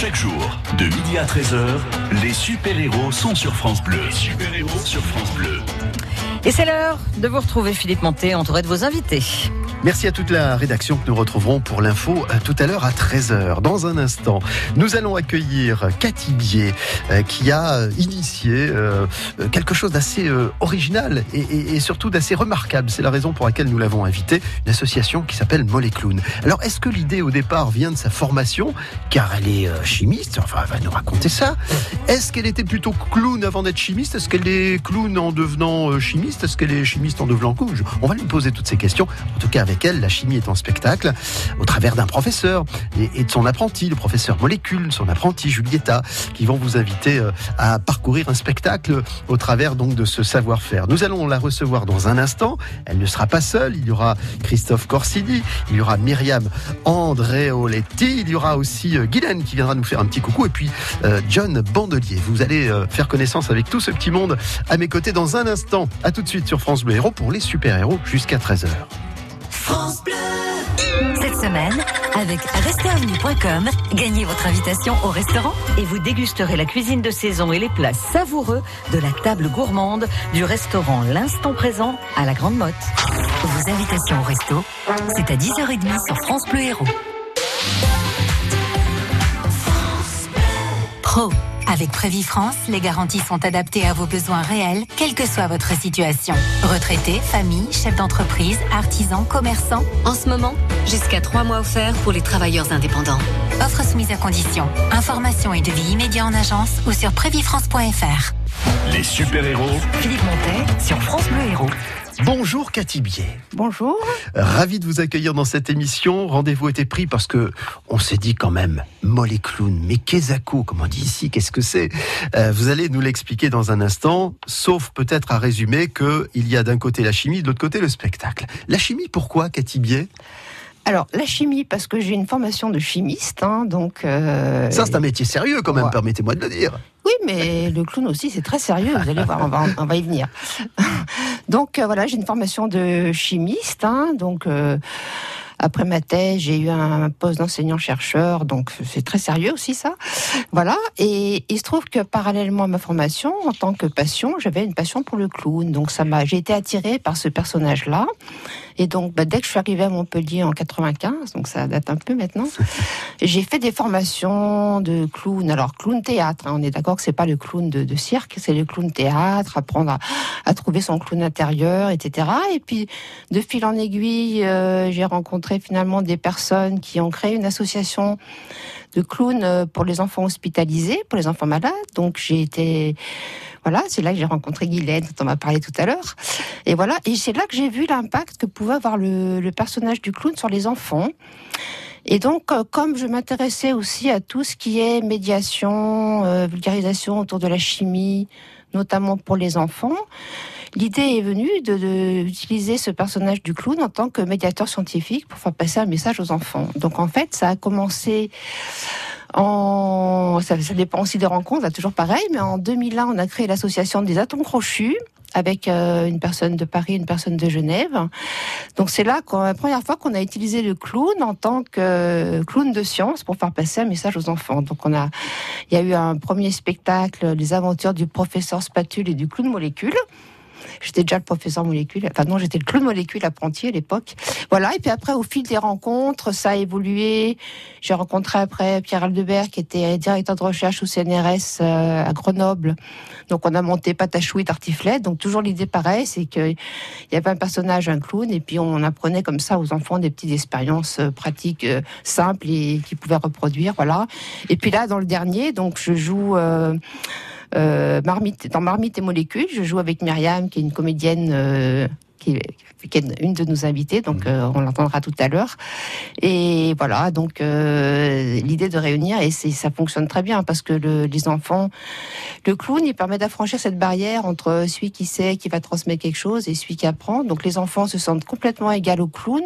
Chaque jour, de midi à 13h, les super-héros sont sur France Bleu. Super-héros sur France Bleu. Et c'est l'heure de vous retrouver, Philippe Monté, entouré de vos invités. Merci à toute la rédaction que nous retrouverons pour l'info euh, tout à l'heure à 13h. Dans un instant, nous allons accueillir Cathy Bier euh, qui a euh, initié quelque chose d'assez original et, surtout d'assez remarquable. C'est la raison pour laquelle nous l'avons invité, une association qui s'appelle Mollet Clown. Alors, est-ce que l'idée au départ vient de sa formation, car elle est chimiste, enfin, elle va nous raconter ça. Est-ce qu'elle était plutôt clown avant d'être chimiste? Est-ce qu'elle est clown en devenant chimiste? Est-ce qu'elle est chimiste en devenant clown On va lui poser toutes ces questions. En tout cas, avec elle, la chimie est en spectacle au travers d'un professeur et, de son apprenti, le professeur Molécule, son apprenti Julietta, qui vont vous inviter euh, à parcourir un spectacle au travers donc de ce savoir-faire. Nous allons la recevoir dans un instant. Elle ne sera pas seule. Il y aura Christophe Corsini, il y aura Myriam Andréoletti, il y aura aussi euh, Guylaine qui viendra nous faire un petit coucou et puis euh, John Bandelier. Vous allez faire connaissance avec tout ce petit monde à mes côtés dans un instant. À tout de suite sur France Bleu Héros pour les super-héros jusqu'à 13h. France Bleu. Cette semaine, avec restaurant.com, gagnez votre invitation au restaurant et vous dégusterez la cuisine de saison et les plats savoureux de la table gourmande du restaurant L'Instant Présent à la Grande Motte. Vos invitations au resto, c'est à 10h30 sur France Bleu Héros. Pro. Avec France, les garanties sont adaptées à vos besoins réels, quelle que soit votre situation. Retraité, famille, chef d'entreprise, artisan, commerçant. En ce moment, jusqu'à trois mois offerts pour les travailleurs indépendants. Offre soumise à condition. Information et devis immédiat en agence ou sur prévifrance.fr. Les super-héros. Philippe Montet sur France Bleu Héros. Bonjour Cathy Bier. Bonjour. Ravi de vous accueillir dans cette émission. Rendez-vous était pris parce que on s'est dit quand même, mollet clown, mais Kezako, comme on dit ici, qu'est-ce que c'est? Euh, Vous allez nous l'expliquer dans un instant, sauf peut-être à résumer qu'il y a d'un côté la chimie, de l'autre côté le spectacle. La chimie, pourquoi Cathy Bier? Alors, la chimie, parce que j'ai une formation de chimiste, hein, donc... Euh, Ça, c'est un métier sérieux quand même, permettez-moi de le dire. Oui, mais le clown aussi, c'est très sérieux, vous allez voir, on va, y venir. donc, euh, voilà, j'ai une formation de chimiste, hein, donc... Euh, après ma thèse, j'ai eu un poste d'enseignant-chercheur, donc c'est très sérieux aussi ça. Voilà. Et il se trouve que parallèlement à ma formation, en tant que passion, j'avais une passion pour le clown. Donc ça m'a, j'ai été attirée par ce personnage-là. Et donc, bah, dès que je suis arrivée à Montpellier en 95, donc ça date un peu maintenant, j'ai fait des formations de clown. Alors, clown théâtre, hein, on est d'accord que c'est pas le clown de, cirque, c'est le clown théâtre, apprendre à, trouver son clown intérieur, etc. Et puis, de fil en aiguille, euh, j'ai rencontré finalement des personnes qui ont créé une association de clowns euh, pour les enfants hospitalisés, pour les enfants malades. Donc, j'ai été c'est là que j'ai rencontré Guylaine, dont on m'a parlé tout à l'heure. Et voilà, et c'est là que j'ai vu l'impact que pouvait avoir le, personnage du clown sur les enfants. Et donc, euh, comme je m'intéressais aussi à tout ce qui est médiation, euh, vulgarisation autour de la chimie, notamment pour les enfants, l'idée est venue d'utiliser de, ce personnage du clown en tant que médiateur scientifique pour faire passer un message aux enfants. Donc, en fait, ça a commencé ça, dépend aussi des rencontres, c'est toujours pareil, mais en 2001, on a créé l'association des atomes crochus avec euh, une personne de Paris, une personne de Genève. Donc c'est là la première fois qu'on a utilisé le clown en tant que clown de science pour faire passer un message aux enfants. Donc on a, il y a eu un premier spectacle, les aventures du professeur Spatule et du clown molécule. J'étais déjà le professeur molécule. Enfin non, j'étais le clown molécule apprenti à l'époque. Voilà. Et puis après, au fil des rencontres, ça a évolué. J'ai rencontré après Pierre Aldebert, qui était directeur de recherche au CNRS euh, à Grenoble. Donc on a monté Patachou et Tartiflette. Donc toujours l'idée pareille, c'est qu'il y avait un personnage, un clown, et puis on apprenait comme ça aux enfants des petites expériences euh, pratiques euh, simples et qu'ils pouvaient reproduire. Voilà. Et puis là, dans le dernier, donc je joue. Marmite, dans Marmite et Molécules, je joue avec Myriam, qui est une comédienne euh, qui, est une de nos invités, donc mhm. euh, on l'entendra tout à l'heure. Et voilà, donc l'idée de réunir, et ça fonctionne très bien, parce que les enfants, le clown, il permet d'affranchir cette barrière entre celui qui sait, qui va transmettre quelque chose, et celui qui apprend. Donc les enfants se sentent complètement égaux au clown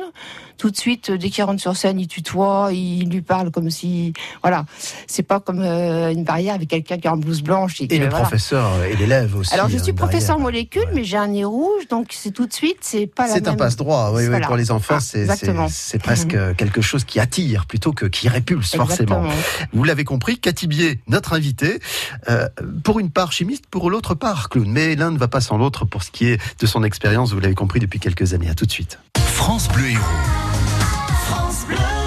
tout de suite, dès qu'il rentre sur scène, il tutoie, il lui parle comme si, voilà, c'est pas comme euh, une barrière avec quelqu'un qui a une blanche. Et, le professeur et l'élève aussi. Alors je suis professeur molécule, mais j'ai un nez rouge, donc c'est tout de suite suite, c'est pas la C'est un passe-droit, oui, oui, pour les enfants, Ah, c'est exactement. c'est- c'est presque quelque chose qui attire plutôt que qui répulse forcément. Exactement. Vous l'avez compris, Cathy Bier, notre invitée, euh, pour une part chimiste, pour l'autre part clown. Mais l'un ne va pas sans l'autre pour ce qui est de son expérience, vous l'avez compris depuis quelques années. À tout de suite. France Bleu Héros. I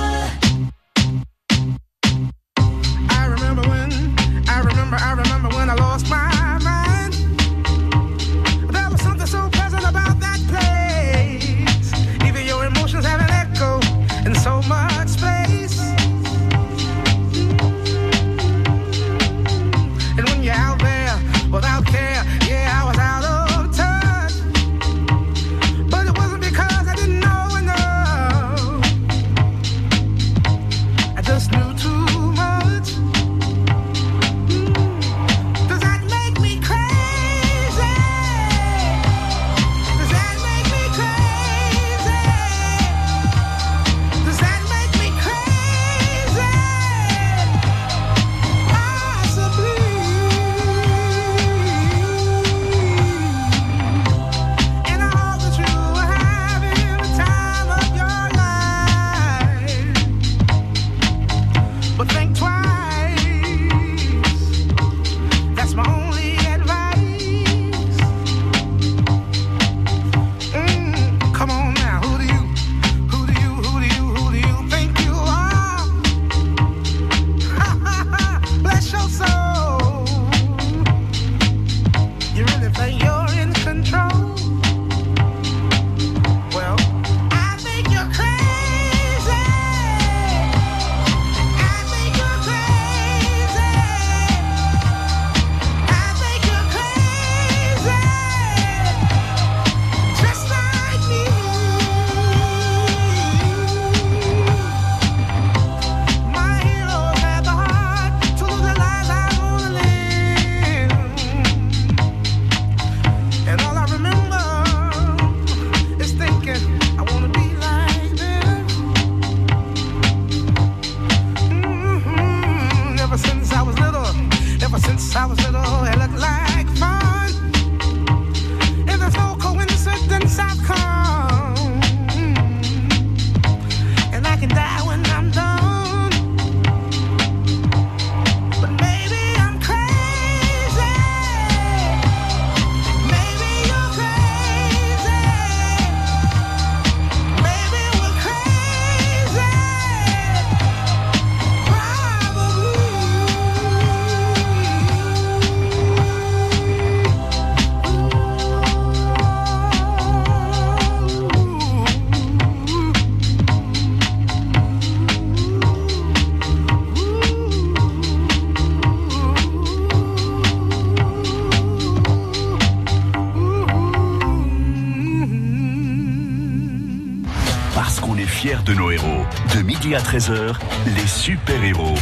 de nos héros. De midi à 13h, les super-héros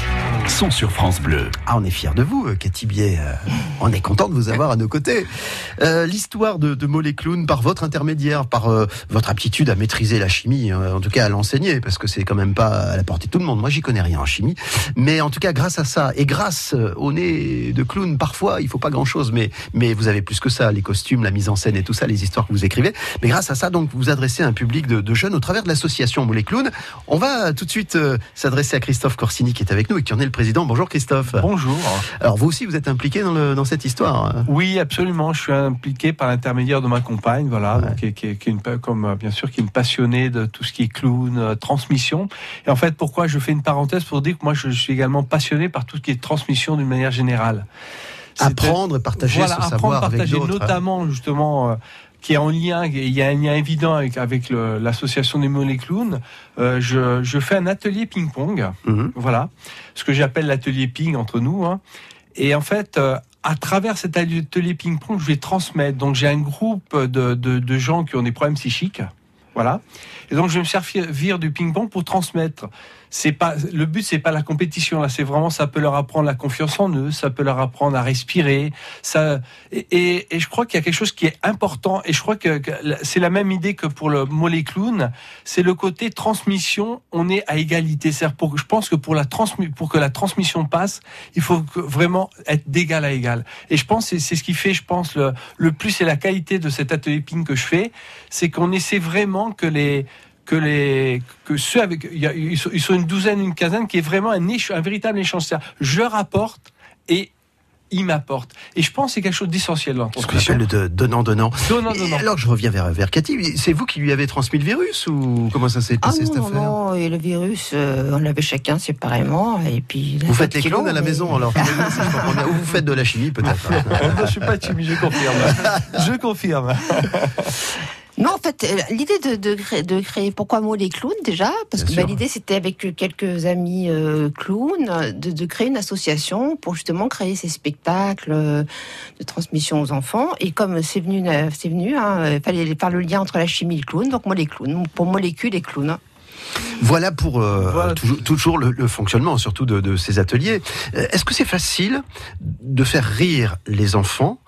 sont sur France Bleu. Ah, on est fiers de vous, euh, Cathy. Euh, on est content de vous avoir à nos côtés. Euh, L'histoire de, de Mollet Clown, par votre intermédiaire, par euh, votre aptitude à maîtriser la chimie, euh, en tout cas à l'enseigner, parce que c'est quand même pas à la portée de tout le monde. Moi, j'y connais rien en chimie. Mais en tout cas, grâce à ça, et grâce euh, au nez de clown, parfois, il faut pas grand-chose, mais, mais vous avez plus que ça, les costumes, la mise en scène et tout ça, les histoires que vous écrivez. Mais grâce à ça, donc, vous adressez un public de, de jeunes au travers de l'association Mollet Clown. On va tout de suite s'adresser à Christophe Corsini, qui est avec nous et qui en est le président. Bonjour Christophe. Bonjour. Alors vous aussi, vous êtes impliqué dans, le- dans cette histoire. Oui, absolument. Je suis impliqué par l'intermédiaire de ma compagne, voilà, Ouais. donc, qui, est- qui est- qui est une, comme euh, bien sûr, qui est une passionnée de tout ce qui est clown, euh, transmission. Et en fait, pourquoi je fais une parenthèse pour dire que moi, je suis également passionné par tout ce qui est transmission d'une manière générale. Apprendre et partager voilà, ce apprendre, savoir avec partager, d'autres. hein. notamment justement. Qui est en lien, il y a un lien évident avec, l'association des mollets clowns. Euh, je, je fais un atelier ping-pong, Mhm. voilà, ce que j'appelle l'atelier ping entre nous. hein. Et en fait, euh, à travers cet atelier ping-pong, je vais transmettre. Donc j'ai un groupe de, de, de gens qui ont des problèmes psychiques, voilà. Et donc je vais me servir du ping-pong pour transmettre c'est pas le but c'est pas la compétition là. C'est vraiment ça peut leur apprendre la confiance en eux ça peut leur apprendre à respirer ça et, et, je crois qu'il y a quelque chose qui est important et je crois que, c'est la même idée que pour le mollet clown c'est le côté transmission on est à égalité. C'est pour je pense que pour la pour que la transmission passe il faut vraiment être d'égal à égal. Et je pense c'est ce qui fait je pense le, le plus et la qualité de cet atelier ping que je fais c'est qu'on essaie vraiment que les que les que ceux avec il y a, ils, sont, ils sont une douzaine une quinzaine qui est vraiment un, éche- un véritable échange je rapporte et ils m'apportent et je pense que c'est quelque chose d'essentiel dans Ce qu'on appelle le de- donnant-donnant. Donnant, donnant. alors je reviens vers, vers Cathy. C'est vous qui lui avez transmis le virus ou comment ça s'est Ah passé non, cette non, affaire non, et le virus, euh, on l'avait chacun séparément. Et puis, Vous faites les clowns à la mais- maison alors. Ou vous faites de la chimie peut-être. je suis pas timide je confirme je confirme Non, en fait, euh, l'idée de, de, créer, de créer pourquoi moi les clowns déjà Parce Bien que bah, l'idée c'était avec quelques amis euh, clowns de, de créer une association pour justement créer ces spectacles euh, de transmission aux enfants. Et comme c'est venu, euh, c'est venu, hein, il fallait faire le lien entre la chimie et le clown. Donc moi les clowns, pour molécules et clowns. Voilà pour euh, Voilà. toujours, toujours le, le fonctionnement, surtout de, de ces ateliers. Euh, Est-ce que c'est facile de faire rire les enfants,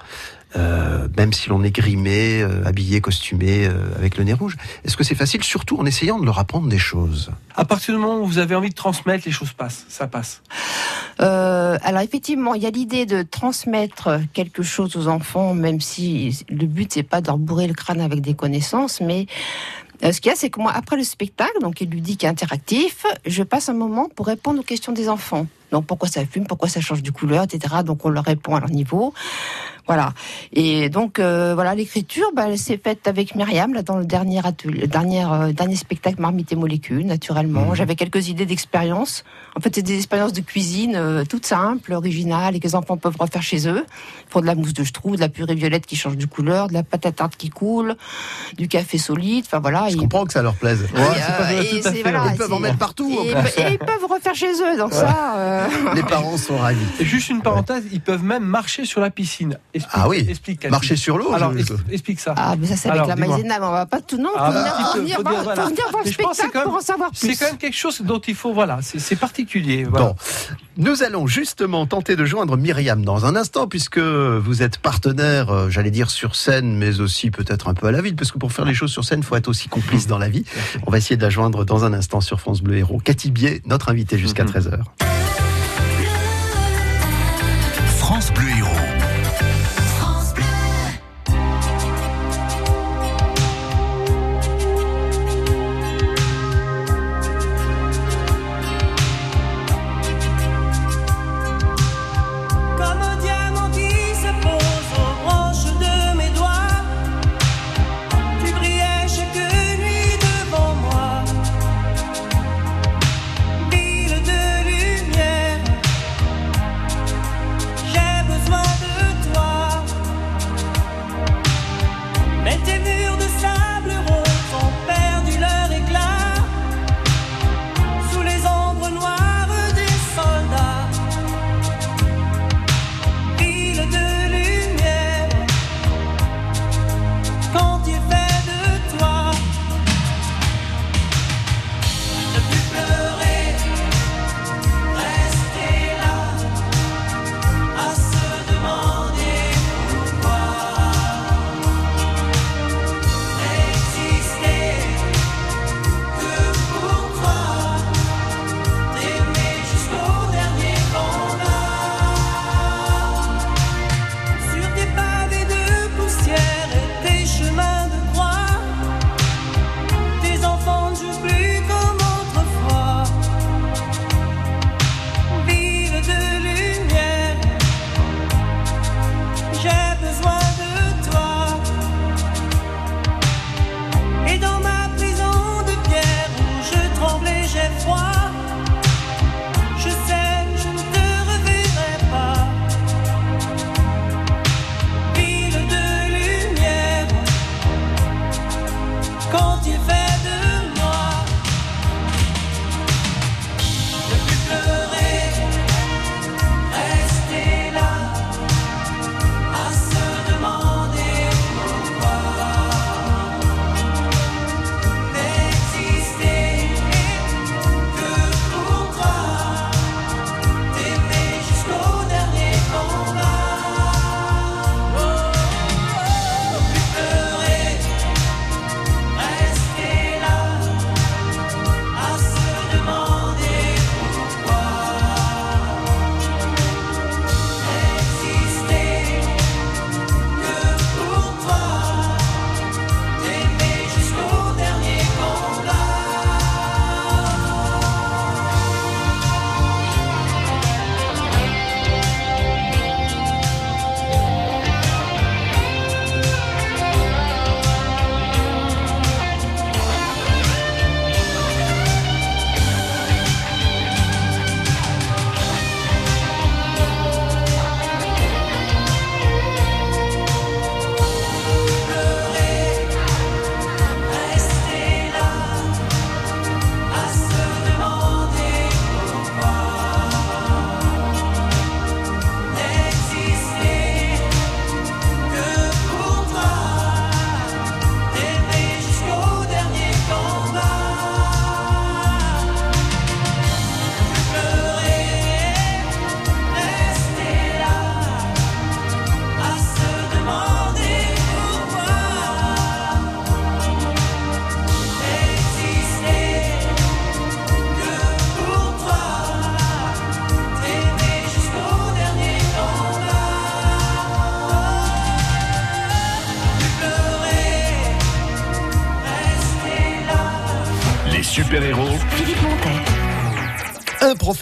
euh, même si l'on est grimé, euh, habillé, costumé, euh, avec le nez rouge. Est-ce que c'est facile, surtout en essayant de leur apprendre des choses? À partir du moment où vous avez envie de transmettre les choses passent ça passe. Euh, alors effectivement, il y a l'idée de transmettre quelque chose aux enfants, même si le but c'est pas de leur bourrer le crâne avec des connaissances, mais euh, ce qu'il y a, c'est que moi, après le spectacle, donc est ludique et interactif, je passe un moment pour répondre aux questions des enfants. Donc pourquoi ça fume, pourquoi ça change de couleur, etc. Donc on leur répond à leur niveau. Voilà. Et donc euh, voilà, l'écriture, bah, elle s'est faite avec Myriam là dans le dernier atelier, le dernier euh, dernier spectacle Marmite et molécules, naturellement. Mhm. J'avais quelques idées d'expérience. En fait, c'est des expériences de cuisine euh, toutes simples, originales et que les enfants peuvent refaire chez eux. Ils font de la mousse de ch'trou, de la purée violette qui change de couleur, de la pâte à tarte qui coule, du café solide. Enfin voilà. Je ils- comprends que ça leur plaise. et, euh, et tout à c'est- fait, voilà, Ils peuvent en mettre partout. et, et ils peuvent refaire chez eux. Donc ça. Euh, Les parents sont ravis. et juste une parenthèse ils peuvent même marcher sur la piscine explique, Ah oui, explique. Marcher sur l'eau. alors je- explique ça Ah, mais ça, c'est avec la maïzena, mais on va pas tout. Non, Ah, bah, venir, voir, voilà. le Mais je pense que c'est spectacle quand pour en savoir c'est plus. quand même quelque chose dont il faut voilà c'est c'est particulier voilà. Bon, nous allons justement tenter de joindre Myriam dans un instant, puisque vous êtes partenaire, euh, j'allais dire sur scène, mais aussi peut-être un peu à la ville, parce que pour faire les choses sur scène, il faut être aussi complice dans la vie. On va essayer de la joindre dans un instant sur France Bleu Héros. Cathy Bier, notre invitée jusqu'à Mhm. 13h. France Bleu Héros.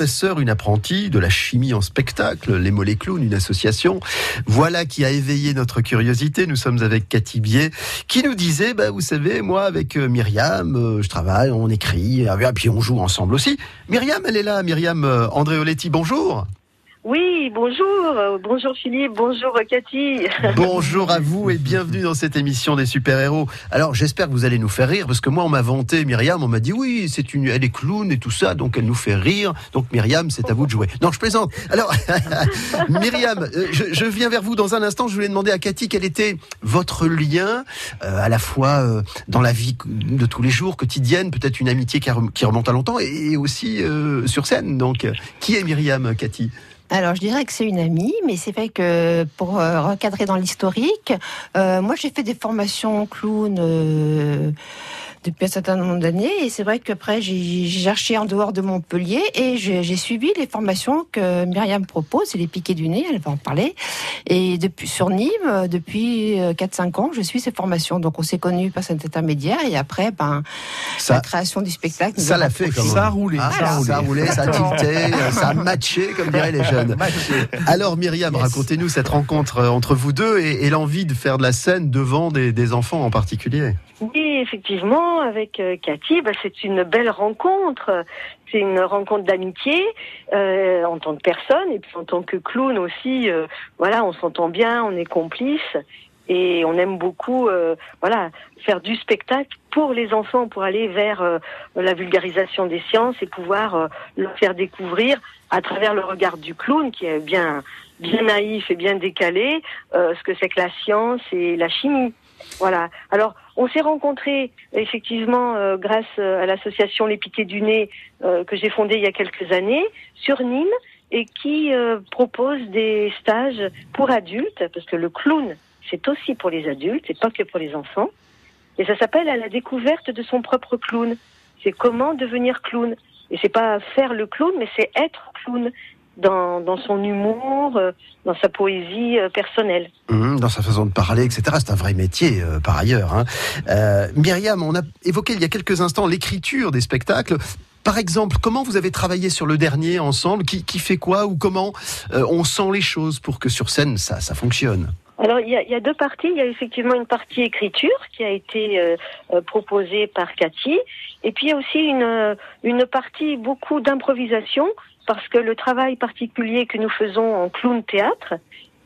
Professeur, une apprentie de la chimie en spectacle, les Mollets Clowns, une association. Voilà qui a éveillé notre curiosité. Nous sommes avec Cathy Biet, qui nous disait, bah, vous savez, moi, avec euh, Myriam, euh, je travaille, on écrit, ah, puis on joue ensemble aussi. Myriam, elle est là. Myriam euh, Andréoletti, bonjour. Oui, bonjour, euh, bonjour Philippe, bonjour euh, Cathy. Bonjour à vous et bienvenue dans cette émission des super-héros. Alors j'espère que vous allez nous faire rire parce que moi on m'a vanté Myriam, on m'a dit oui, c'est une elle est clown et tout ça donc elle nous fait rire. Donc Myriam, c'est à vous de jouer. Non, je plaisante. Alors Myriam, euh, je, je viens vers vous dans un instant, je voulais demander à Cathy quel était votre lien euh, à la fois euh, dans la vie de tous les jours quotidienne, peut-être une amitié qui, rem- qui remonte à longtemps et aussi euh, sur scène. Donc qui est Myriam Cathy? Alors, je dirais que c'est une amie, mais c'est vrai que pour euh, recadrer dans l'historique, euh, moi j'ai fait des formations clown euh, depuis un certain nombre d'années, et c'est vrai qu'après j'ai j'ai cherché en dehors de Montpellier et j'ai suivi les formations que Myriam propose, c'est les piquets du nez, elle va en parler. Et depuis sur Nîmes, euh, depuis euh, 4-5 ans, je suis ces formations. Donc on s'est connus par cet intermédiaire, et après, ben, Ça la création du spectacle. ça a l'a fait rapprochés. quand même. Ça a roulé, Ah, ça a roulé. ça a roulé, ça a tilté, euh, ça a matché, comme diraient les jeunes. Alors Myriam, Yes. racontez-nous cette rencontre euh, entre vous deux et, et l'envie de faire de la scène devant des, des enfants en particulier. Oui, effectivement, avec euh, Cathy, bah, c'est une belle rencontre. C'est une rencontre d'amitié euh, en tant que personne et puis en tant que clown aussi. euh, voilà, on s'entend bien, on est complices et on aime beaucoup, voilà, faire du spectacle pour les enfants, pour aller vers la vulgarisation des sciences et pouvoir euh, leur faire découvrir à travers le regard du clown qui est bien bien naïf et bien décalé ce que c'est que la science et la chimie. Voilà. Alors, on s'est rencontrés effectivement euh, grâce euh, à l'association Les Piquets du Nez euh, que j'ai fondée il y a quelques années sur Nîmes et qui propose des stages pour adultes parce que le clown c'est aussi pour les adultes, c'est pas que pour les enfants. Et ça s'appelle à la découverte de son propre clown. C'est comment devenir clown. Et c'est pas faire le clown, mais c'est être clown dans, dans son humour, euh, dans sa poésie euh, personnelle. Hum, dans sa façon de parler, etc. C'est un vrai métier euh, par ailleurs. hein. Myriam, on a évoqué il y a quelques instants l'écriture des spectacles. Par exemple, comment vous avez travaillé sur le dernier ensemble? Qui, qui fait quoi ou comment on sent les choses pour que sur scène ça, ça fonctionne? Alors, il y, a, il y a deux parties. Il y a effectivement une partie écriture qui a été euh, proposée par Cathy. Et puis, il y a aussi une, une partie beaucoup d'improvisation parce que le travail particulier que nous faisons en clown théâtre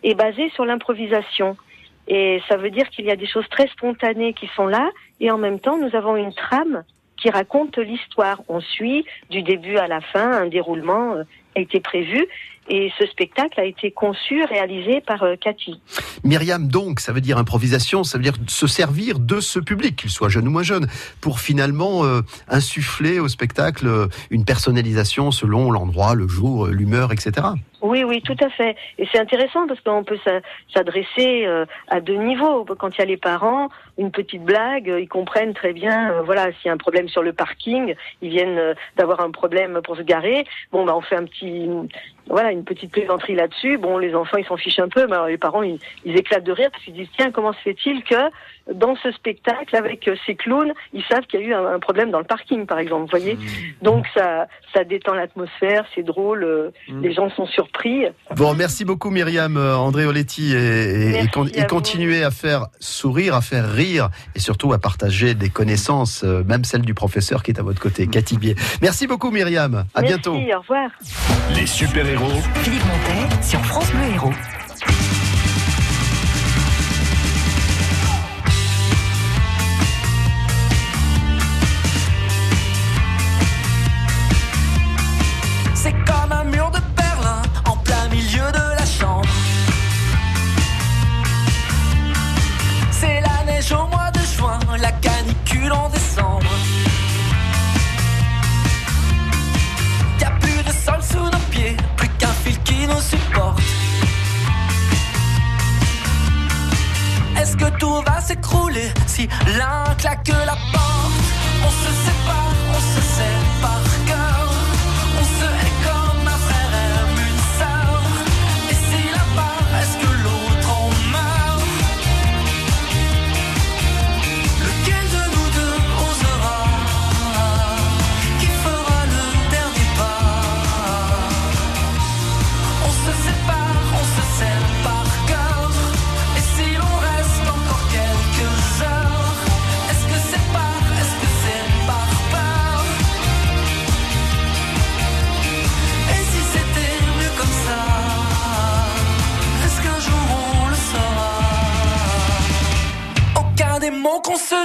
est basé sur l'improvisation. Et ça veut dire qu'il y a des choses très spontanées qui sont là et en même temps, nous avons une trame qui raconte l'histoire. On suit du début à la fin, un déroulement euh, a été prévu et ce spectacle a été conçu, réalisé par euh, Cathy. Myriam, donc, ça veut dire improvisation, ça veut dire se servir de ce public, qu'il soit jeune ou moins jeune, pour finalement euh, insuffler au spectacle euh, une personnalisation selon l'endroit, le jour, l'humeur, etc. Oui, oui, tout à fait. Et c'est intéressant parce qu'on peut s'a- s'adresser euh, à deux niveaux. Quand il y a les parents, une petite blague, euh, ils comprennent très bien. euh, voilà, s'il y a un problème sur le parking, ils viennent d'avoir un problème pour se garer. Bon, bah, on fait un petit, voilà, une petite plaisanterie là-dessus. Bon, les enfants, ils s'en fichent un peu, mais alors les parents, ils éclatent de rire parce qu'ils disent tiens, comment se fait-il que dans ce spectacle avec euh, ces clowns, ils savent qu'il y a eu un, problème dans le parking, par exemple. Vous voyez Donc ça, ça détend l'atmosphère, c'est drôle. euh, Les gens sont surpris. Bon, merci beaucoup Myriam euh, André Oletti et, et- et, Merci con- à et vous. continuez à faire sourire, à faire rire et surtout à partager des connaissances, même celle du professeur qui est à votre côté, Cathy Bier. Merci beaucoup Myriam, à Merci, bientôt. au revoir. Les super-héros Philippe Montet sur France Bleu Héros. Au mois de juin, la canicule en décembre. Y a plus de sol sous nos pieds, plus qu'un fil qui nous supporte. Est-ce que tout va s'écrouler si l'un claque la porte? On se sépare,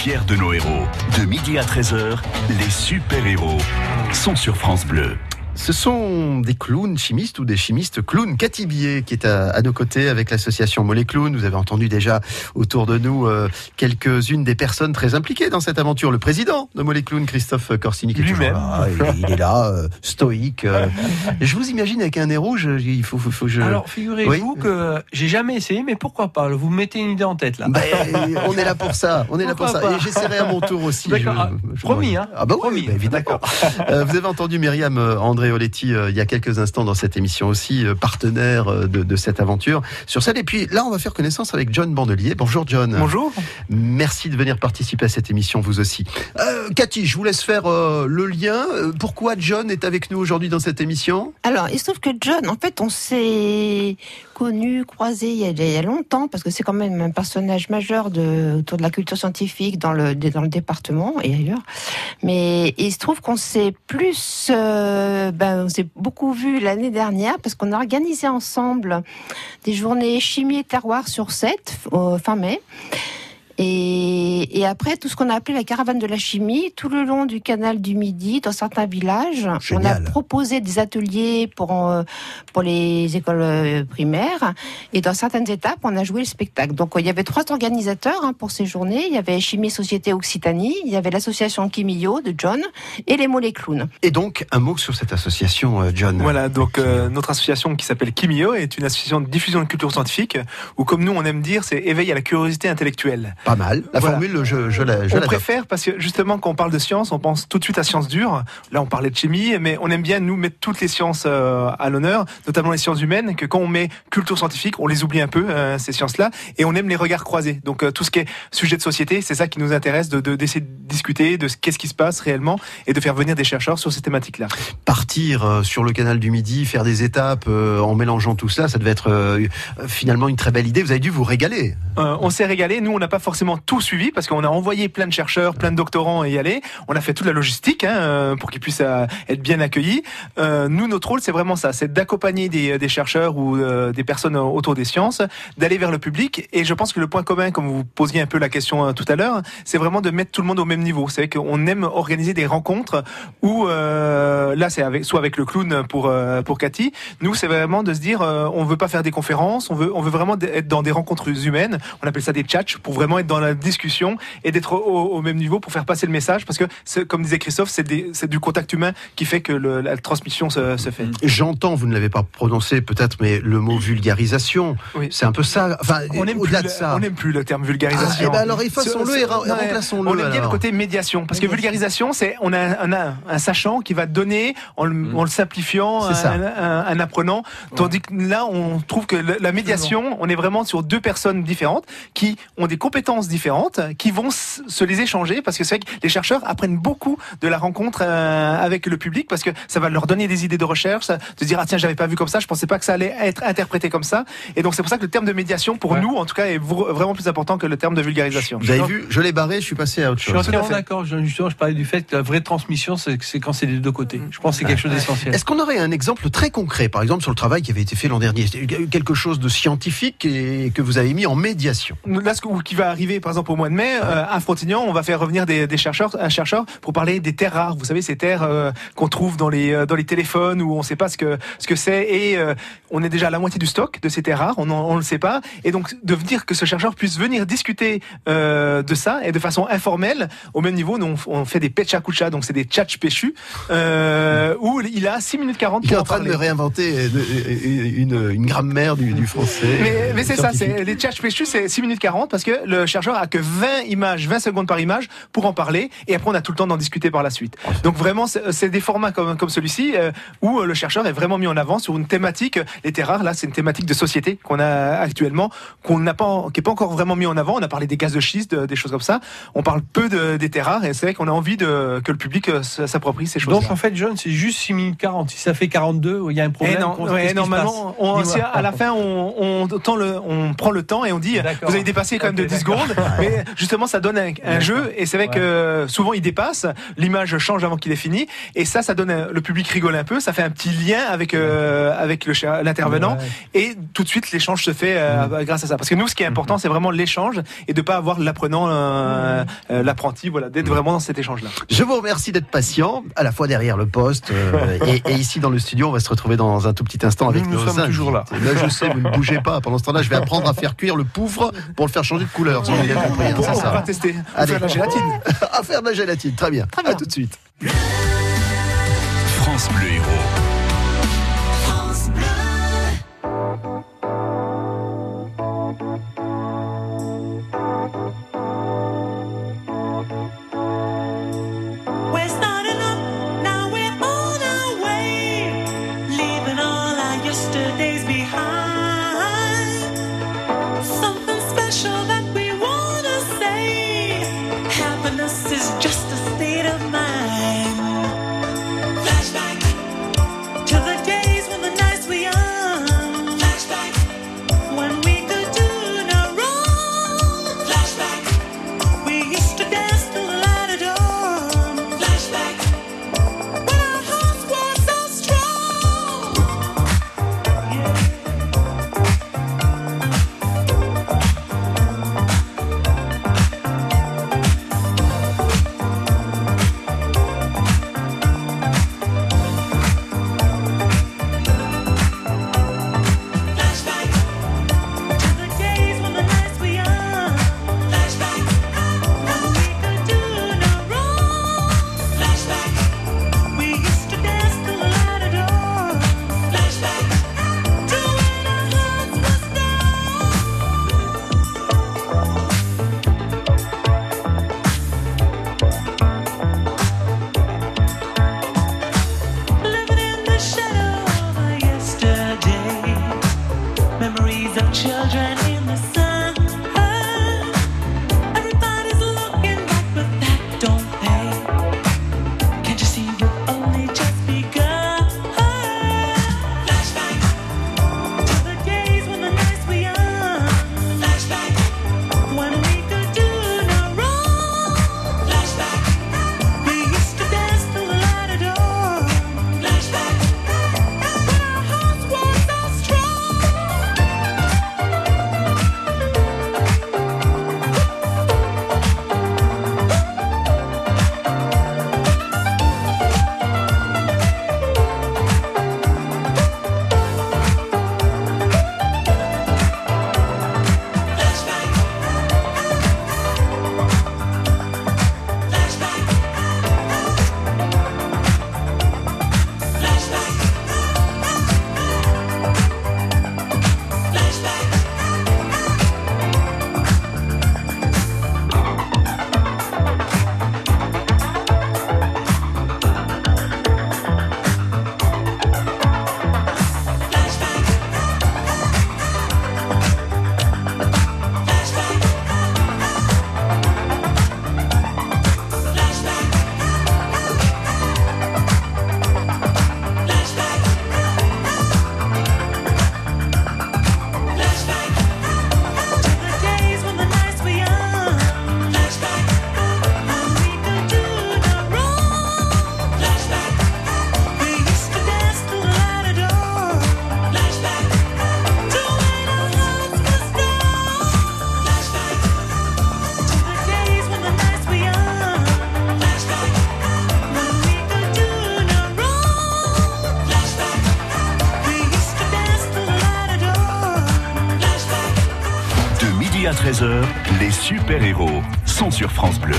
fiers de nos héros. De midi à 13h, les super-héros sont sur France Bleu. Ce sont des clowns chimistes ou des chimistes clowns. Cathy Billet qui est à, à nos côtés avec l'association Mollet Clown. Vous avez entendu déjà autour de nous euh, quelques-unes des personnes très impliquées dans cette aventure. Le président de Mollet Clown, Christophe Corsini, qui est toujours Lui-même. là. Il, il est là, euh, stoïque. euh. je vous imagine avec un nez rouge. Il faut, faut, faut je. Alors, figurez-vous Oui. que j'ai jamais essayé, mais pourquoi pas? Vous me mettez une idée en tête là. Ben, on est là pour ça. On est là pour ça. Et j'essaierai à mon tour aussi. D'accord. Je- Ah, je- promis, hein? Ah bah oui, Promis. bah évidemment. Vous avez entendu Myriam André Oletti euh, il y a quelques instants dans cette émission aussi, euh, partenaire euh, de, de cette aventure sur scène. Et puis là, on va faire connaissance avec John Bandelier. Bonjour John. Bonjour. Merci de venir participer à cette émission, vous aussi. Euh, Cathy, je vous laisse faire euh, le lien. Pourquoi John est avec nous aujourd'hui dans cette émission? Alors, il se trouve que John, en fait, on s'est connu, croisé il y, a, longtemps, parce que c'est quand même un personnage majeur de, autour de la culture scientifique dans le, dans le département et ailleurs. Mais il se trouve qu'on s'est plus, euh, ben, on s'est beaucoup vu l'année dernière, parce qu'on a organisé ensemble des journées chimie et terroir sur 7, euh, fin mai. Et, et après, tout ce qu'on a appelé la caravane de la chimie, tout le long du canal du Midi, dans certains villages, on a proposé des ateliers pour, euh, pour les écoles euh, primaires. Et dans certaines étapes, on a joué le spectacle. Donc, il y avait trois organisateurs hein, pour ces journées. Il y avait Chimie Société Occitanie, il y avait l'association Kimio de John et les Mollets Clowns. Et donc, un mot sur cette association, euh, John. Voilà, donc euh, notre association qui s'appelle Kimio est une association de diffusion de culture scientifique où, comme nous on aime dire, c'est éveil à la curiosité intellectuelle. Pas mal. La Voilà. formule, je, je la, je on préfère parce que justement quand on parle de science, on pense tout de suite à sciences dures. Là, on parlait de chimie, mais on aime bien nous mettre toutes les sciences euh, à l'honneur, notamment les sciences humaines. Que quand on met culture scientifique, on les oublie un peu euh, ces sciences-là, et on aime les regards croisés. Donc euh, tout ce qui est sujet de société, c'est ça qui nous intéresse de de- d'essayer de, discuter de ce qu'est-ce qui se passe réellement et de faire venir des chercheurs sur ces thématiques-là. partir sur le canal du Midi, faire des étapes en mélangeant tout ça, ça devait être finalement une très belle idée. Vous avez dû vous régaler. On s'est régalé. Nous, on n'a pas forcément tout suivi parce qu'on a envoyé plein de chercheurs, plein de doctorants y aller. On a fait toute la logistique hein, euh, pour qu'ils puissent euh, être bien accueillis. Euh, nous, notre rôle, c'est vraiment ça, c'est d'accompagner des, chercheurs ou des personnes autour des sciences, d'aller vers le public. Et je pense que le point commun, comme vous posiez un peu la question tout à l'heure, c'est vraiment de mettre tout le monde au même niveau. C'est qu'on aime organiser des rencontres où là, c'est avec, soit avec le clown pour pour Cathy. Nous, c'est vraiment de se dire, on veut pas faire des conférences, on veut on veut vraiment être dans des rencontres humaines. On appelle ça des chats pour vraiment être dans la discussion et d'être au, au même niveau pour faire passer le message. Parce que, comme disait Christophe, c'est du contact humain qui fait que le- la transmission se, se fait. J'entends, vous ne l'avez pas prononcé peut-être, mais le mot vulgarisation, Oui. c'est un peu ça. Enfin, au-delà de ça. on n'aime plus le terme vulgarisation. Ah, eh ben alors, effaçons-le et remplaçons-le, On aime bien le côté médiation, parce que vulgarisation, c'est on a un, un- un sachant qui va donner en le, en le simplifiant, un, apprenant. Tandis que là, on trouve que la médiation, on est vraiment sur deux personnes différentes qui ont des compétences différentes, qui vont se les échanger, parce que c'est vrai que les chercheurs apprennent beaucoup de la rencontre euh, avec le public, parce que ça va leur donner des idées de recherche, de se dire ah tiens j'avais pas vu comme ça, je pensais pas que ça allait être interprété comme ça, et donc c'est pour ça que le terme de médiation pour Ouais. nous en tout cas est vr- vraiment plus important que le terme de vulgarisation. Vous avez vu, je l'ai barré, je suis passé à autre Je suis chose. entièrement d'accord. Justement, je parlais du fait que la vraie transmission, c'est quand c'est des deux côtés. Je pense que c'est quelque chose d'essentiel. Est-ce qu'on aurait un exemple très concret, par exemple, sur le travail qui avait été fait l'an dernier? Quelque chose de scientifique et que vous avez mis en médiation? Là, ce qui va arriver, par exemple, au mois de mai, euh, à Frontignan, on va faire revenir des, des chercheurs, un chercheur pour parler des terres rares. Vous savez, ces terres euh, qu'on trouve dans les euh, dans les téléphones où on ne sait pas ce que ce que c'est et euh, on est déjà à la moitié du stock de ces terres rares. On ne le sait pas et donc de venir que ce chercheur puisse venir discuter euh, de ça et de façon informelle, au même niveau, nous on, on fait des pechakucha, donc c'est des tchatch péchus euh, où il a 6 minutes 40 Il pour est en en train de parler. me réinventer une, une, une grammaire du, du français. Mais, mais c'est ça, c'est les tchatch péchus, c'est 6 minutes 40 parce que le chercheur a que 20 images, 20 secondes par image pour en parler et après on a tout le temps d'en discuter par la suite. Donc vraiment, c'est c'est des formats comme, comme celui-ci euh, où euh, le chercheur est vraiment mis en avant sur une thématique. Les terres rares, là, c'est une thématique de société qu'on a actuellement, qu'on n'a pas, qui est pas encore vraiment mis en avant. On a parlé des gaz de schiste, de- des choses comme ça. On parle peu de, des terres rares et c'est vrai qu'on a envie de, que le public euh, s'approprie ces choses. Donc en fait, John, c'est juste 6 minutes 40. Si ça fait 42, il y a un problème. Eh non, ouais, qui se normalement, on, si à la fin, on, on, tend le, on prend le temps et on dit, vous avez dépassé quand même de Ok, 10 d'accord. Mais justement, ça donne un, un jeu, et c'est vrai que souvent il dépasse, l'image change avant qu'il ait fini, et ça, ça donne, un- le public rigole un peu, ça fait un petit lien avec, euh, avec le l'intervenant, et tout de suite, l'échange se fait euh, grâce à ça. Parce que nous, ce qui est important, c'est vraiment l'échange, et de pas avoir l'apprenant, euh, euh, l'apprenti, voilà, d'être vraiment dans cet échange-là. Je vous remercie d'être patient, à la fois derrière le poste euh, et, et ici dans le studio. On va se retrouver dans un tout petit instant avec Nous nos sommes invités. toujours là. je sais, vous ne bougez pas. Pendant ce temps-là, je vais apprendre à faire cuire le poufre pour le faire changer de couleur. J'ai bien compris, hein, On c'est va ça. tester, on va Allez. faire de la gélatine. à faire de la gélatine, très bien. Très bien. À tout de suite. France Bleu Héros. 13h, les super-héros sont sur France Bleu.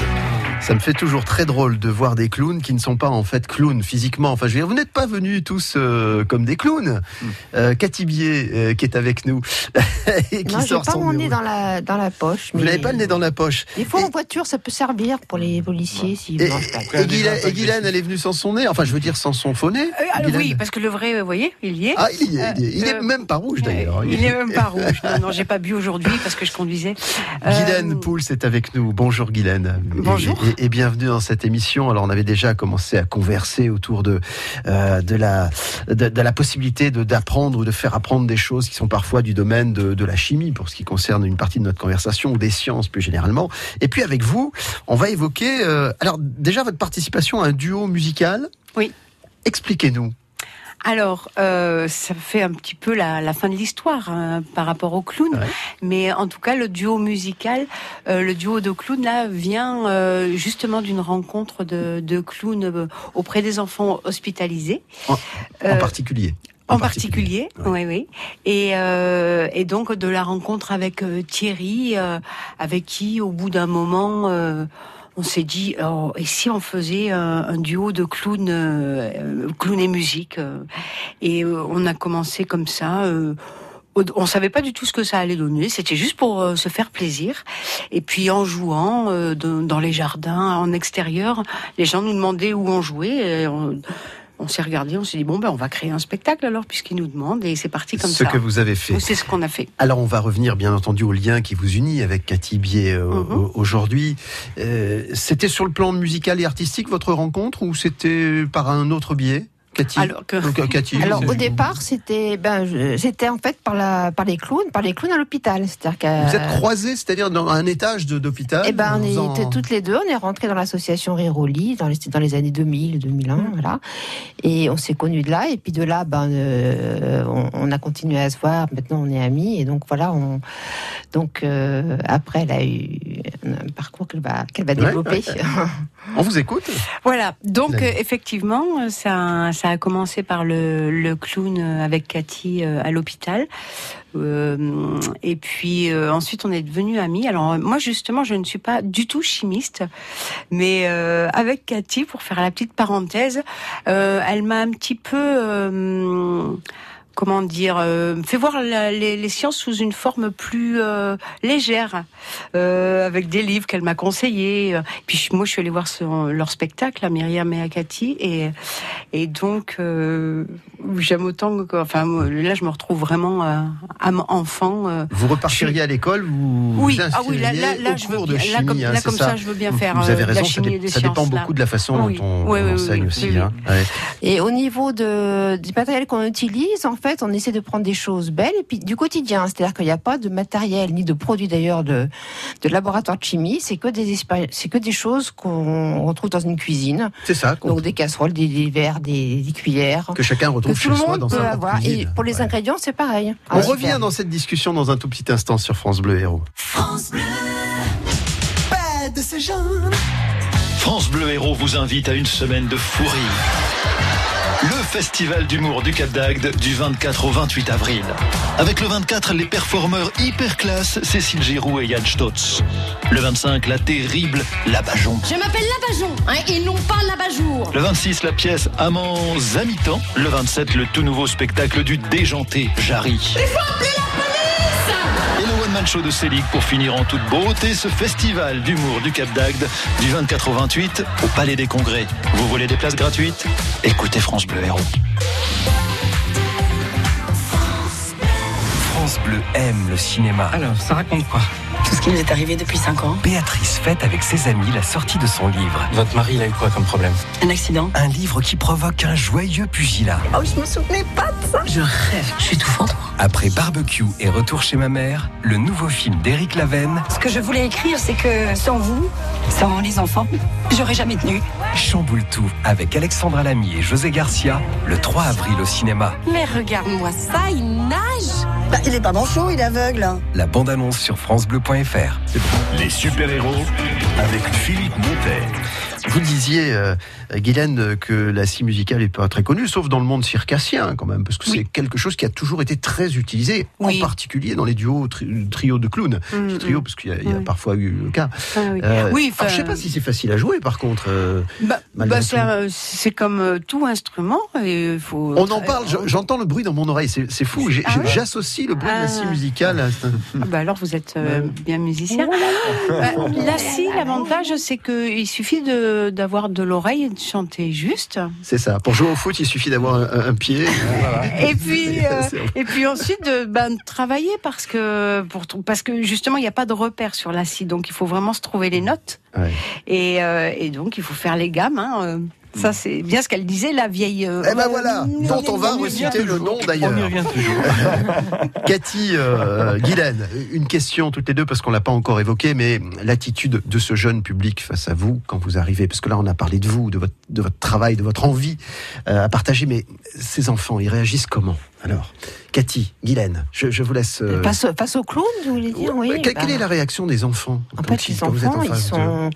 Ça me fait toujours très drôle de voir des clowns qui ne sont pas en fait clowns physiquement. Enfin, je veux dire, vous n'êtes pas venus tous euh, comme des clowns. Hmm. Euh, Cathy Bier, euh, qui est avec nous et qui Non, sort pas son mon nez dans la, dans la poche. Vous n'avez pas le nez dans la poche. Des fois, en voiture, ça peut servir pour les policiers s'ils Et, et, Guylaine, et Guylaine, elle est venue sans son nez. Enfin, je veux dire sans son faux nez. Euh, alors oui, parce que le vrai, vous voyez, il y est. Ah, il y est. il y est. Il est Euh, même pas rouge d'ailleurs. Il est même pas rouge. Non, non, j'ai pas bu aujourd'hui parce que je conduisais. Euh, Guylaine Pouls est avec nous. Bonjour Guylaine. Bonjour. Et, bienvenue dans cette émission. Alors on avait déjà commencé à converser autour de euh, de la de, de la possibilité d'apprendre ou de faire apprendre des choses qui sont parfois du domaine de, de la chimie pour ce qui concerne une partie de notre conversation ou des sciences plus généralement. Et puis avec vous, on va évoquer euh, alors déjà votre participation à un duo musical. Oui. Expliquez-nous. Alors, euh, ça fait un petit peu la, la fin de l'histoire hein, par rapport au clown, Ouais. mais en tout cas, le duo musical, euh, le duo de clowns là vient euh, justement d'une rencontre de, de clowns euh, auprès des enfants hospitalisés. En, en Euh, particulier. En particulier, oui, oui. Et, euh, et donc de la rencontre avec euh, Thierry, euh, avec qui, au bout d'un moment, euh, on s'est dit, oh, et si on faisait un, un duo de clowns, euh, euh, clown et musique euh, Et euh, on a commencé comme ça. euh, on savait pas du tout ce que ça allait donner. C'était juste pour euh, se faire plaisir. Et puis en jouant euh, dans les jardins, en extérieur, les gens nous demandaient où on jouait. On s'est regardé, on s'est dit bon ben on va créer un spectacle alors puisqu'ils nous demandent et c'est parti comme Ce ça. que vous avez fait. C'est ce qu'on a fait. Alors on va revenir bien entendu au lien qui vous unit avec Cathy Bier euh, Mhm. au- aujourd'hui. Euh, c'était sur le plan musical et artistique votre rencontre ou c'était par un autre biais? Cathy Alors que- Donc, euh, Cathy, Alors c'est- au départ, c'était ben, c'était en fait par la par les clowns, par les clowns à l'hôpital. C'est-à-dire que vous êtes croisés, c'est-à-dire dans un étage d'hôpital Eh ben, on faisant- était toutes les deux, on est rentrés dans l'association Riroli dans les, dans les années 2000, 2001, Mm. voilà. Et on s'est connus de là, et puis de là, ben, euh, on, on a continué à se voir. Maintenant, on est amis, et donc voilà. On, donc euh, après, elle a eu un parcours qu'elle va qu'elle va Ouais, développer. ouais. On vous écoute Voilà. Donc euh, effectivement, euh, ça, ça a commencé par le, clown euh, avec Cathy euh, à l'hôpital. Euh, et puis ensuite, on est devenus amis. Alors moi, justement, je ne suis pas du tout chimiste, mais avec Cathy, pour faire la petite parenthèse, elle m'a un petit peu comment dire, euh, fait voir les, sciences sous une forme plus euh, légère, euh, avec des livres qu'elle m'a conseillés. Puis moi, je suis allée voir leur spectacle, à Myriam et à Cathy, et, et donc euh, j'aime autant que, enfin, là, je me retrouve vraiment euh, âme enfant. euh, Vous repartiriez à l'école vous oui, vous ah oui, là, je veux bien. Là, comme, hein, là, c'est comme ça. je veux bien faire. Vous euh, avez la raison, ça, chimie dé- et des ça dépend beaucoup de la façon Oui. dont on, Oui, on oui, enseigne oui, aussi. hein. Ouais. Et au niveau de, du matériel qu'on utilise, en fait, on essaie de prendre des choses belles et puis du quotidien. C'est-à-dire qu'il n'y a pas de matériel ni de produits d'ailleurs de, de laboratoire de chimie. C'est que des c'est que des choses qu'on retrouve dans une cuisine. C'est ça, Donc des casseroles, des, des verres, des, des cuillères. que chacun Que tout chez le soi monde dans peut avoir. Et pour les Ouais. ingrédients, c'est pareil. On Ah, revient dans cette discussion dans un tout petit instant sur France Bleu Héros. France Bleu Héros vous invite à une semaine de fou rire. Le festival d'humour du Cap d'Agde du 24 au 28 avril. Avec le 24, les performeurs hyper classe Cécile Giroux et Yann Stotz. Le 25, la terrible Labajon. Je m'appelle Labajon, hein, et non pas Labajour. Le 26, la pièce Amants à mi-temps. Le 27, le tout nouveau spectacle du déjanté Jarry. Il faut appeler show de Célic pour finir en toute beauté ce festival d'humour du Cap d'Agde du 24 au 28 au Palais des Congrès. Vous voulez des places gratuites? Écoutez France Bleu Héros. France Bleu aime le cinéma. Alors, ça raconte quoi? Tout ce qui nous est arrivé depuis 5 ans. Béatrice fête avec ses amis la sortie de son livre. Votre mari, il a eu quoi comme problème? Un accident. Un livre qui provoque un joyeux pugilat. Oh, je me souvenais pas de ça. Je rêve. Je suis tout fendre. Après Barbecue et Retour chez ma mère, le nouveau film d'Éric Lavenne Ce que je voulais écrire, c'est que sans vous, sans les enfants, j'aurais jamais tenu. chamboule tout avec Alexandra Lamy et José Garcia le 3 avril au cinéma. Mais regarde-moi ça, il nage. Bah, il est pas manchot, il est aveugle. La bande-annonce sur francebleu.fr. Les super-héros avec Philippe Montet. Vous disiez, euh, Guylaine, que la scie musicale n'est pas très connue, sauf dans le monde circassien quand même, parce que c'est quelque chose qui a toujours été très utilisé, Oui. en particulier dans les duos, tri- trios de clowns. Mm, Je dis trio mm. parce qu'il y, a- il y a parfois eu le cas. Ah oui. Euh, Oui, alors, je sais enfin- pas si c'est facile à jouer par contre. euh, Bah, bah, tout. c'est comme euh, tout instrument. Et il faut On en parle, je- j'entends le bruit dans mon oreille, c'est fou. Ah J'associe le bruit de la scie Ah. musicale à Ah bah alors vous êtes euh, bien musicien. Euh, la scie, l'avantage, c'est qu'il suffit de- d'avoir de l'oreille et de chanter juste. C'est ça. Pour jouer au foot, il suffit d'avoir un, un pied. Et puis, euh, et puis ensuite, de, ben, travailler parce que, pour, parce que justement, il n'y a pas de repère sur la scie, donc il faut vraiment se trouver les notes. Ouais. Et, euh, et donc, il faut faire les gammes. hein, euh. Ça, c'est bien ce qu'elle disait, la vieille. euh, Eh ben voilà, euh, dont on va reciter le nom d'ailleurs. Cathy, euh, Guylaine, une question toutes les deux parce qu'on l'a pas encore évoqué, mais l'attitude de ce jeune public face à vous quand vous arrivez, parce que là on a parlé de vous, de votre, de votre travail, de votre envie euh, à partager, mais ces enfants, ils réagissent comment Alors, Cathy, Guylaine, je, je vous laisse. euh, Face, face au clown, vous voulez dire? Oui. quelle, bah, est la réaction des enfants En quand fait, ils- les quand vous êtes en ils sont.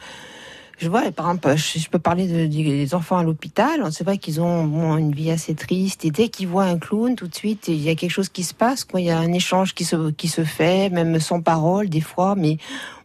Je vois, par exemple, je, peux parler de- des enfants à l'hôpital. C'est vrai qu'ils ont une vie assez triste. Et dès qu'ils voient un clown, tout de suite, il y a quelque chose qui se passe. Quoi. Il y a un échange qui se, qui se fait, même sans parole, des fois. Mais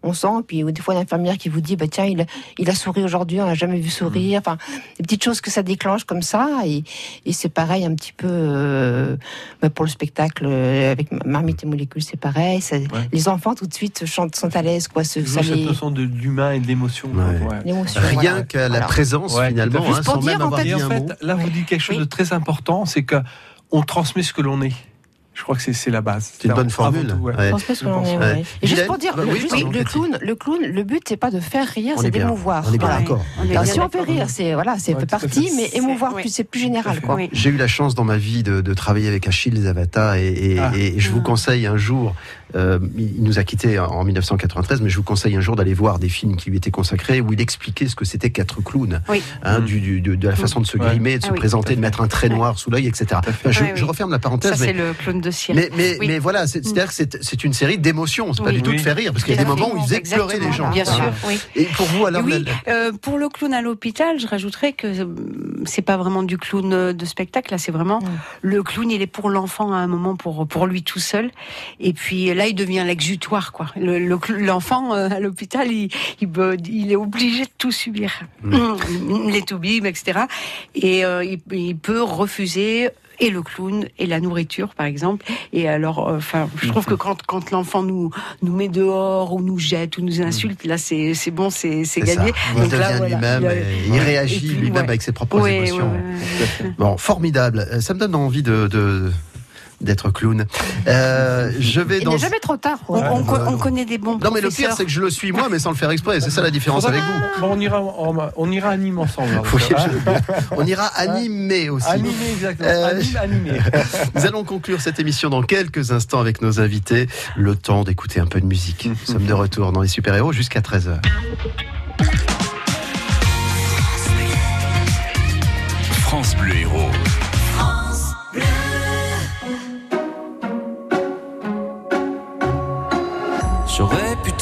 on sent. Puis des fois, l'infirmière qui vous dit, bah, tiens, il, a- il a souri aujourd'hui, on l'a jamais vu sourire. Enfin, des petites choses que ça déclenche comme ça. Et, et c'est pareil un petit peu euh, bah, pour le spectacle euh, avec Marmite et Molécules, c'est pareil. Ça- Les enfants, tout de suite, chantent, sont à l'aise. Quoi. Ce- ça cette les- notion de- d'humain et de l'émotion. Ouais. Rien voilà. qu'à la Voilà. présence Ouais, finalement, hein, sans dire, même en avoir fait, dit et un en fait, mot. là, vous dites quelque chose de très important, c'est que on transmet ce que l'on est. Je crois que c'est- c'est la base. C'est une bonne formule. tout, ouais. Ouais. Ouais. Et juste pour dire, Ah bah le, oui, oui, pardon, le Cathy. clown, le clown, le but c'est pas de faire rire, On c'est d'émouvoir. On est bien Voilà. d'accord. Si on peut rire, c'est voilà, c'est partie, mais émouvoir c'est plus général, quoi. Oui. J'ai eu la chance dans ma vie de, de travailler avec Achille Zavata et, et- Ah. et je vous conseille un jour, il nous a quittés en- en 1993, mais je vous conseille un jour d'aller voir des films qui lui étaient consacrés où il expliquait ce que c'était qu'être clown, Oui. hein, Mm. du, du- de, de la façon de se Ouais. grimer, de se Ah oui, présenter, de mettre un trait noir sous l'œil, etc. Enfin, je, referme la Ça, parenthèse, c'est mais, le clown de cirque. mais, mais, Oui. mais voilà, c'est- c'est-à-dire que c'est c'est une série d'émotions, c'est pas du tout de faire rire, parce qu'il y a des moments où ils pleurer les gens. Bien sûr, oui. Et pour vous, alors, oui, euh, pour le clown à l'hôpital, je rajouterais que euh, c'est pas vraiment du clown euh, de spectacle. Là, c'est vraiment Mm. le clown. Il est pour l'enfant à un moment, pour pour lui tout seul. Et puis là, il devient l'exutoire, quoi. Le- le L'enfant euh, à l'hôpital, il, il, peut- il est obligé de tout subir, les toubibs, etc. Et euh, il, il peut refuser. Et le clown et la nourriture, par exemple. Et alors, euh, enfin, je trouve que quand, quand l'enfant nous nous met dehors ou nous jette ou nous insulte, là, c'est c'est bon, c'est gagné. Il Donc là, voilà, le- réagit lui-même ouais. avec ses propres Ouais, émotions. ouais. Bon, formidable. Ça me donne envie de, de- d'être clown. Euh, je vais Il dans. n'est jamais trop tard. On, connaît des bons Non, mais le pire, c'est que je le suis moi, mais sans le faire exprès. C'est ça la différence avec vous. Bon, on ira, on, on ira à Nîmes ensemble. alors. Oui, je- On ira animer aussi. Animé, exactement. Euh, Anime, animé. Nous allons conclure cette émission dans quelques instants avec nos invités. Le temps d'écouter un peu de musique. Nous sommes de retour dans les super-héros jusqu'à 13h. France Bleu Héros.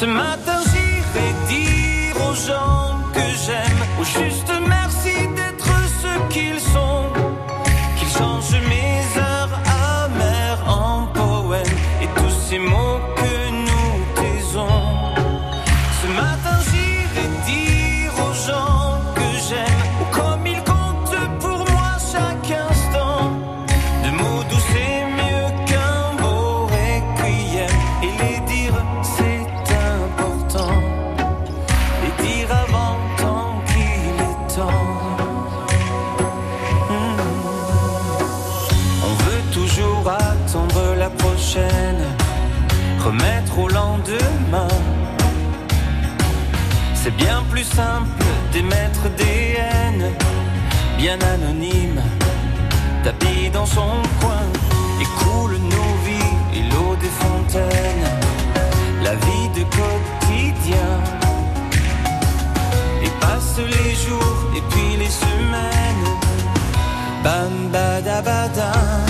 Ce matin j'irai dire aux gens que j'aime, simple d'émettre des haines, bien anonyme, tapis dans son coin, et coule nos vies et l'eau des fontaines, la vie de quotidien. Et passent les jours et puis les semaines, bam badabada.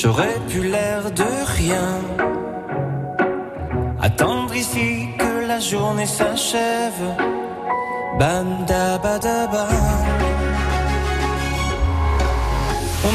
J'aurais pu l'air de rien. Attendre ici que la journée s'achève. On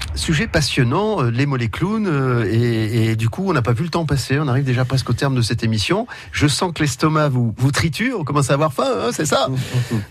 Sujet passionnant, euh, les mollets clowns, euh, et, et du coup, on n'a pas vu le temps passer. On arrive déjà presque au terme de cette émission. Je sens que l'estomac vous, vous triture, on commence à avoir faim, hein, c'est ça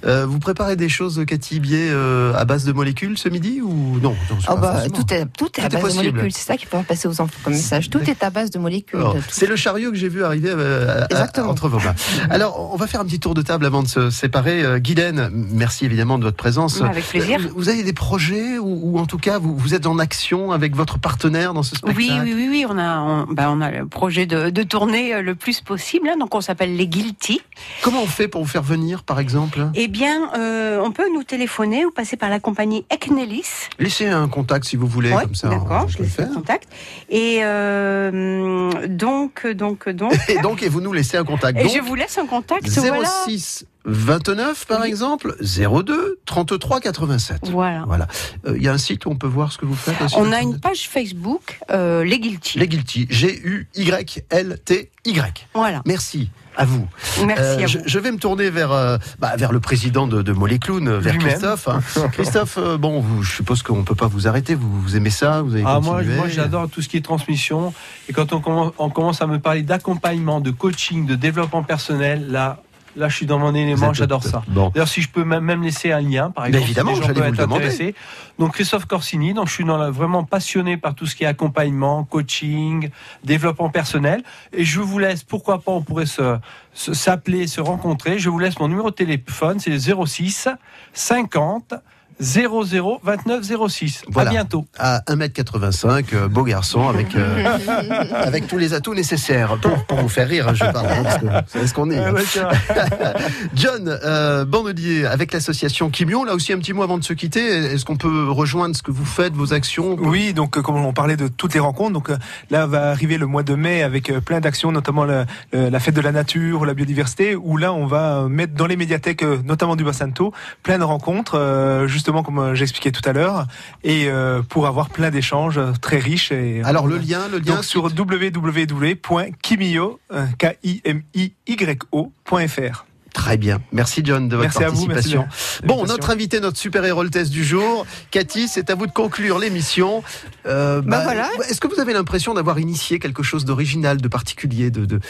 Euh, Vous préparez des choses, Cathy Bier, euh, à base de molécules ce midi ou non, Ah bah, tout est, tout est à Tout base de molécules. C'est ça qu'il faut passer aux enfants comme message. Tout est à base de molécules. C'est le chariot que j'ai vu arriver euh, à- entre vos mains. Alors, on va faire un petit tour de table avant de se séparer. Euh, Guylaine, merci évidemment de votre présence. Avec plaisir. Vous avez des projets ou, ou en tout cas, vous, vous êtes en action avec votre partenaire dans ce spectacle Oui, oui, oui, oui, on a, on, bah, on a le projet de, de tourner euh, le plus possible. hein. donc on s'appelle les Guilty. Comment on fait pour vous faire venir, par exemple? Eh bien, euh, on peut nous téléphoner ou passer par la compagnie Eknelis. Laissez un contact si vous voulez, Ouais, comme ça. D'accord, je je laisse le faire. contact. Et euh, donc, donc, donc. Et donc, et vous nous laissez un contact. Et Donc, je vous laisse un contact. Voilà. 06 29 par exemple 02 33 87. Voilà. Voilà. Euh, Il y a un site où on peut voir ce que vous faites aussi On a une page Facebook, euh, les Guilty. Les Guilty. G-U-Y-L-T-Y. Voilà. Merci. À vous. Merci à Euh, je, vous. je vais me tourner vers, euh, bah, vers le président de, de Moléclown, euh, vers. Christophe. hein. Christophe, euh, bon, vous, je suppose qu'on ne peut pas vous arrêter. Vous, vous aimez ça? Vous avez Ah, moi, moi j'adore tout ce qui est transmission. Et quand on commence, on commence à me parler d'accompagnement, de coaching, de développement personnel, là, là je suis dans mon élément, j'adore ça. Bon. D'ailleurs, si je peux même laisser un lien, par Ben exemple, évidemment, si j'allais vous le demander. Donc Christophe Corsini, donc je suis dans la- vraiment passionné par tout ce qui est accompagnement, coaching, développement personnel. Et je vous laisse, pourquoi pas, on pourrait se se- s'appeler, se rencontrer. Je vous laisse mon numéro de téléphone, c'est le 06 50 00 29 06. Voilà. À bientôt. À 1m85, euh, beau garçon, avec, euh, avec tous les atouts nécessaires. Pour, pour vous faire rire, hein, je parle, hein, parce que vous savez ce qu'on est. hein. John euh, Bandelier, avec l'association Kimion, là aussi un petit mot avant de se quitter. Est-ce qu'on peut rejoindre ce que vous faites, vos actions? Oui, donc euh, comme on parlait de toutes les rencontres, donc euh, là va arriver le mois de mai avec plein d'actions, notamment la fête de la nature, la biodiversité, où là on va mettre dans les médiathèques, notamment du Bassanto, plein de rencontres, euh, justement comme euh, j'expliquais tout à l'heure, et euh, pour avoir plein d'échanges euh, très riches. Et, Alors le lien, le lien donc sur www.kimio, K-I-M-I-Y-O.fr. Très bien. Merci John de votre Merci à vous, merci participation. de bon, notre invité, notre super-héros le test du jour, Cathy, c'est à vous de conclure l'émission. Euh, Bah voilà. Est-ce que vous avez l'impression d'avoir initié quelque chose d'original, de particulier, de, de...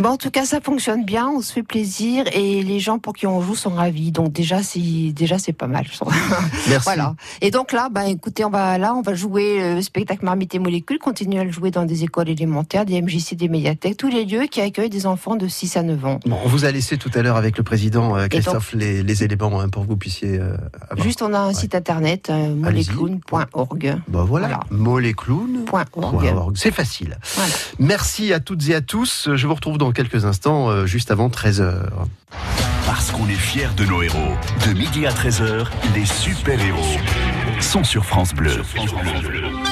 Bon, en tout cas, ça fonctionne bien, on se fait plaisir et les gens pour qui on joue sont ravis. Donc déjà, c'est déjà c'est pas mal. Merci. Voilà. Et donc là, ben écoutez, on va là, on va jouer euh, le spectacle Marmite et Molécules, continuer à le jouer dans des écoles élémentaires, des MJC, des médiathèques, tous les lieux qui accueillent des enfants de 6 à 9 ans. Bon, on vous a laissé tout à l'heure avec avec le président euh, Christophe les, les éléments hein, pour que vous puissiez euh, avoir. Juste, on a un site internet, euh, moleclown.org. Bah voilà, moleclown.org. C'est facile. Voilà. Merci à toutes et à tous. Je vous retrouve dans quelques instants, euh, juste avant 13h. Parce qu'on est fiers de nos héros. De midi à 13h, les super-héros sont sur France Bleu. Le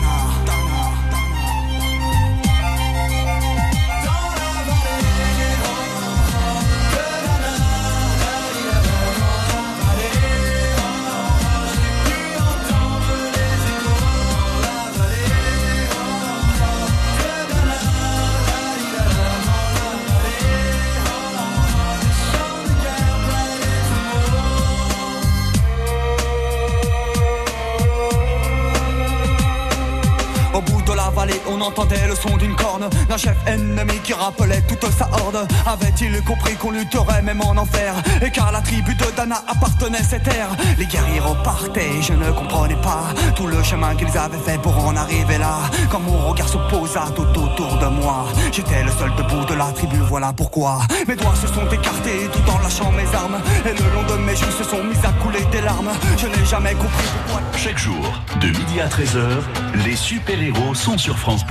On entendait le son d'une corne d'un chef ennemi qui rappelait toute sa horde. Avait-il compris qu'on lutterait même en enfer Et car la tribu de Dana appartenait à ces terres. Les guerriers repartaient, je ne comprenais pas tout le chemin qu'ils avaient fait pour en arriver là. Quand mon regard se posa tout autour de moi, j'étais le seul debout de la tribu, voilà pourquoi. Mes doigts se sont écartés tout en lâchant mes armes. Et le long de mes joues se sont mis à couler des larmes. Je n'ai jamais compris pourquoi. Chaque jour, de midi à 13h, les super-héros sont sur France.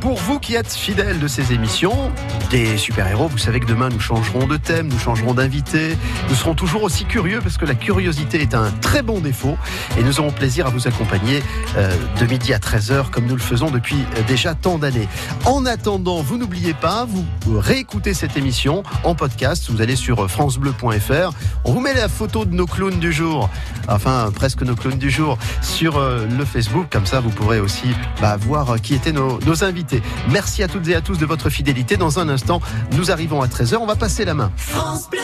Pour vous qui êtes fidèles de ces émissions, des super-héros, vous savez que demain nous changerons de thème, nous changerons d'invité. Nous serons toujours aussi curieux parce que la curiosité est un très bon défaut et nous aurons plaisir à vous accompagner euh, de midi à 13h comme nous le faisons depuis euh, déjà tant d'années. En attendant, vous n'oubliez pas, vous réécoutez cette émission en podcast. Vous allez sur euh, francebleu.fr. On vous met la photo de nos clowns du jour, enfin presque nos clowns du jour, sur le Facebook. Comme ça, vous pourrez aussi bah, voir euh, qui étaient nos, nos invités. Merci à toutes et à tous de votre fidélité. Dans un instant, nous arrivons à 13h. On va passer la main. France Bleu.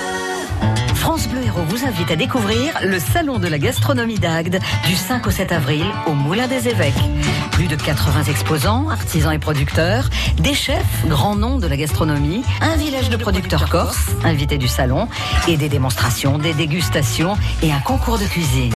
France Bleu Héros vous invite à découvrir le Salon de la gastronomie d'Agde du 5 au 7 avril au Moulin des Évêques. Plus de 80 exposants, artisans et producteurs, des chefs, grands noms de la gastronomie, un village de producteurs corses, invités du salon, et des démonstrations, des dégustations et un concours de cuisine.